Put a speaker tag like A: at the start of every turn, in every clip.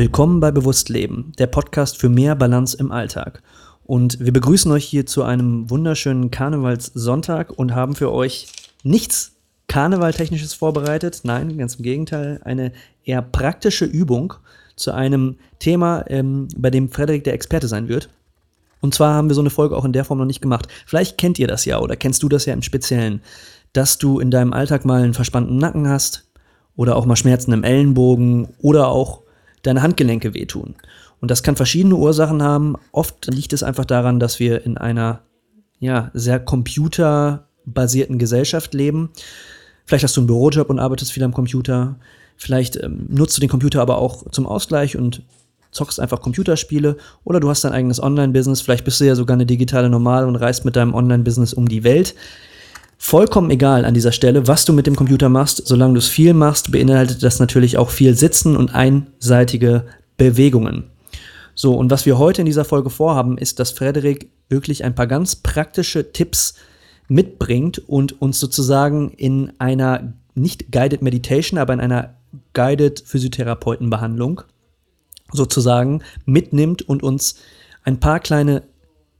A: Willkommen bei Bewusst Leben, der Podcast für mehr Balance im Alltag. Und wir begrüßen euch hier zu einem wunderschönen Karnevalssonntag und haben für euch nichts Karnevaltechnisches vorbereitet. Nein, ganz im Gegenteil, eine eher praktische Übung zu einem Thema, ähm, bei dem Frederik der Experte sein wird. Und zwar haben wir so eine Folge auch in der Form noch nicht gemacht. Vielleicht kennt ihr das ja oder kennst du das ja im Speziellen, dass du in deinem Alltag mal einen verspannten Nacken hast oder auch mal Schmerzen im Ellenbogen oder auch deine Handgelenke wehtun. Und das kann verschiedene Ursachen haben. Oft liegt es einfach daran, dass wir in einer ja, sehr computerbasierten Gesellschaft leben. Vielleicht hast du einen Bürojob und arbeitest viel am Computer. Vielleicht ähm, nutzt du den Computer aber auch zum Ausgleich und zockst einfach Computerspiele. Oder du hast dein eigenes Online-Business. Vielleicht bist du ja sogar eine digitale Normal und reist mit deinem Online-Business um die Welt. Vollkommen egal an dieser Stelle, was du mit dem Computer machst. Solange du es viel machst, beinhaltet das natürlich auch viel Sitzen und einseitige Bewegungen. So, und was wir heute in dieser Folge vorhaben, ist, dass Frederik wirklich ein paar ganz praktische Tipps mitbringt und uns sozusagen in einer nicht Guided Meditation, aber in einer Guided Physiotherapeutenbehandlung sozusagen mitnimmt und uns ein paar kleine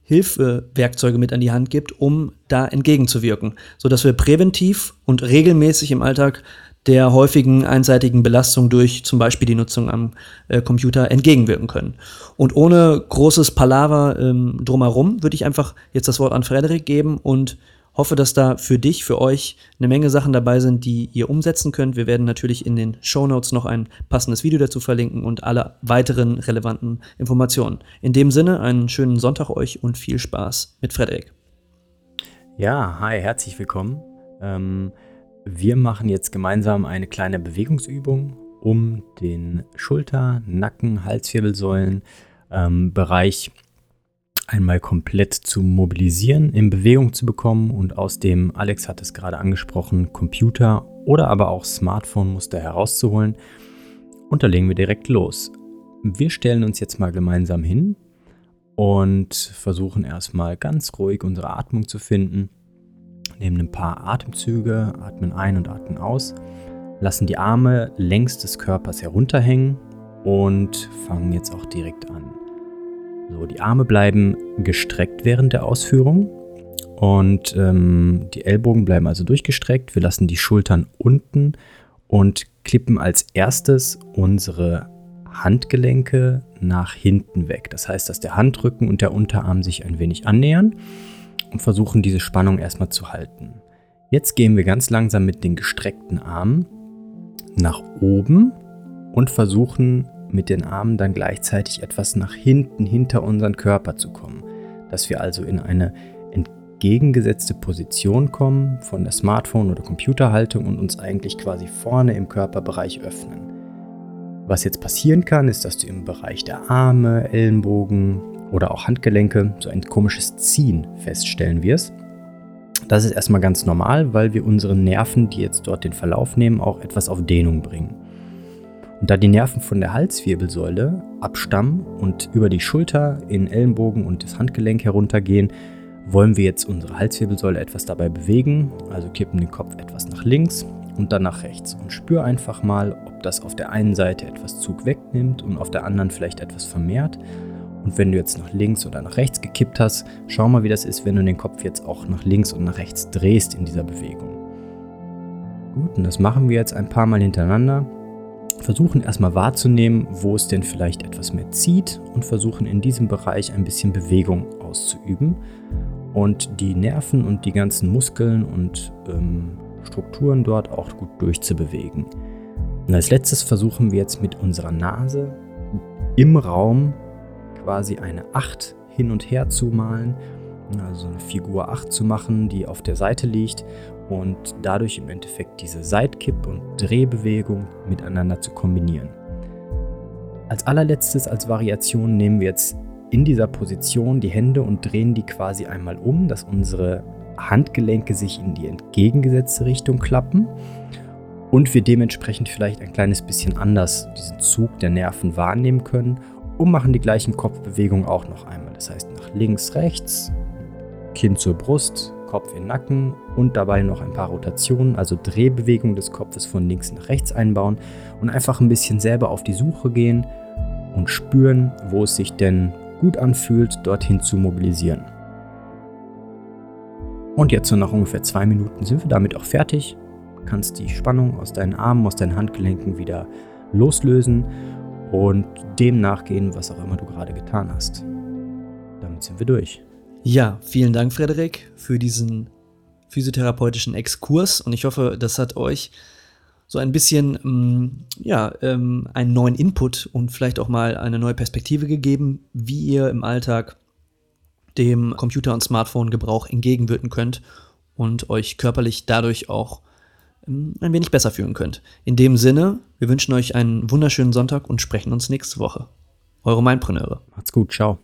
A: Hilfewerkzeuge mit an die Hand gibt, um da entgegenzuwirken, sodass wir präventiv und regelmäßig im Alltag der häufigen einseitigen Belastung durch zum Beispiel die Nutzung am äh, Computer entgegenwirken können. Und ohne großes Palaver ähm, drumherum würde ich einfach jetzt das Wort an Frederik geben und Hoffe, dass da für dich, für euch eine Menge Sachen dabei sind, die ihr umsetzen könnt. Wir werden natürlich in den Show Notes noch ein passendes Video dazu verlinken und alle weiteren relevanten Informationen. In dem Sinne, einen schönen Sonntag euch und viel Spaß mit Frederik.
B: Ja, hi, herzlich willkommen. Ähm, wir machen jetzt gemeinsam eine kleine Bewegungsübung, um den Schulter-, Nacken-, Halswirbelsäulen ähm, einmal komplett zu mobilisieren, in Bewegung zu bekommen und aus dem, Alex hat es gerade angesprochen, Computer oder aber auch Smartphone-Muster herauszuholen. Und da legen wir direkt los. Wir stellen uns jetzt mal gemeinsam hin und versuchen erstmal ganz ruhig unsere Atmung zu finden. Nehmen ein paar Atemzüge, atmen ein und atmen aus, lassen die Arme längs des Körpers herunterhängen und fangen jetzt auch direkt an. So, die Arme bleiben gestreckt während der Ausführung und ähm, die Ellbogen bleiben also durchgestreckt. Wir lassen die Schultern unten und klippen als erstes unsere Handgelenke nach hinten weg. Das heißt, dass der Handrücken und der Unterarm sich ein wenig annähern und versuchen diese Spannung erstmal zu halten. Jetzt gehen wir ganz langsam mit den gestreckten Armen nach oben und versuchen mit den Armen dann gleichzeitig etwas nach hinten hinter unseren Körper zu kommen. Dass wir also in eine entgegengesetzte Position kommen von der Smartphone- oder Computerhaltung und uns eigentlich quasi vorne im Körperbereich öffnen. Was jetzt passieren kann, ist, dass du im Bereich der Arme, Ellenbogen oder auch Handgelenke so ein komisches Ziehen feststellen wirst. Das ist erstmal ganz normal, weil wir unsere Nerven, die jetzt dort den Verlauf nehmen, auch etwas auf Dehnung bringen. Und da die Nerven von der Halswirbelsäule abstammen und über die Schulter in Ellenbogen und das Handgelenk heruntergehen, wollen wir jetzt unsere Halswirbelsäule etwas dabei bewegen. Also kippen den Kopf etwas nach links und dann nach rechts. Und spür einfach mal, ob das auf der einen Seite etwas Zug wegnimmt und auf der anderen vielleicht etwas vermehrt. Und wenn du jetzt nach links oder nach rechts gekippt hast, schau mal, wie das ist, wenn du den Kopf jetzt auch nach links und nach rechts drehst in dieser Bewegung. Gut, und das machen wir jetzt ein paar Mal hintereinander versuchen erstmal wahrzunehmen, wo es denn vielleicht etwas mehr zieht und versuchen in diesem Bereich ein bisschen Bewegung auszuüben und die Nerven und die ganzen Muskeln und ähm, Strukturen dort auch gut durchzubewegen. Und als letztes versuchen wir jetzt mit unserer Nase im Raum quasi eine 8 hin und her zu malen, also eine Figur 8 zu machen, die auf der Seite liegt und dadurch im Endeffekt diese Seitkipp- und Drehbewegung miteinander zu kombinieren. Als allerletztes als Variation nehmen wir jetzt in dieser Position die Hände und drehen die quasi einmal um, dass unsere Handgelenke sich in die entgegengesetzte Richtung klappen und wir dementsprechend vielleicht ein kleines bisschen anders diesen Zug der Nerven wahrnehmen können und machen die gleichen Kopfbewegungen auch noch einmal. Das heißt nach links, rechts, Kinn zur Brust, Kopf in Nacken und dabei noch ein paar Rotationen, also Drehbewegungen des Kopfes von links nach rechts einbauen und einfach ein bisschen selber auf die Suche gehen und spüren, wo es sich denn gut anfühlt, dorthin zu mobilisieren. Und jetzt so nach ungefähr zwei Minuten sind wir damit auch fertig. Du kannst die Spannung aus deinen Armen, aus deinen Handgelenken wieder loslösen und dem nachgehen, was auch immer du gerade getan hast. Damit sind wir durch.
A: Ja, vielen Dank, Frederik, für diesen physiotherapeutischen Exkurs und ich hoffe, das hat euch so ein bisschen ähm, ja, ähm, einen neuen Input und vielleicht auch mal eine neue Perspektive gegeben, wie ihr im Alltag dem Computer- und Smartphone-Gebrauch entgegenwirken könnt und euch körperlich dadurch auch ähm, ein wenig besser fühlen könnt. In dem Sinne, wir wünschen euch einen wunderschönen Sonntag und sprechen uns nächste Woche. Eure Mindpreneure.
B: Macht's gut, ciao.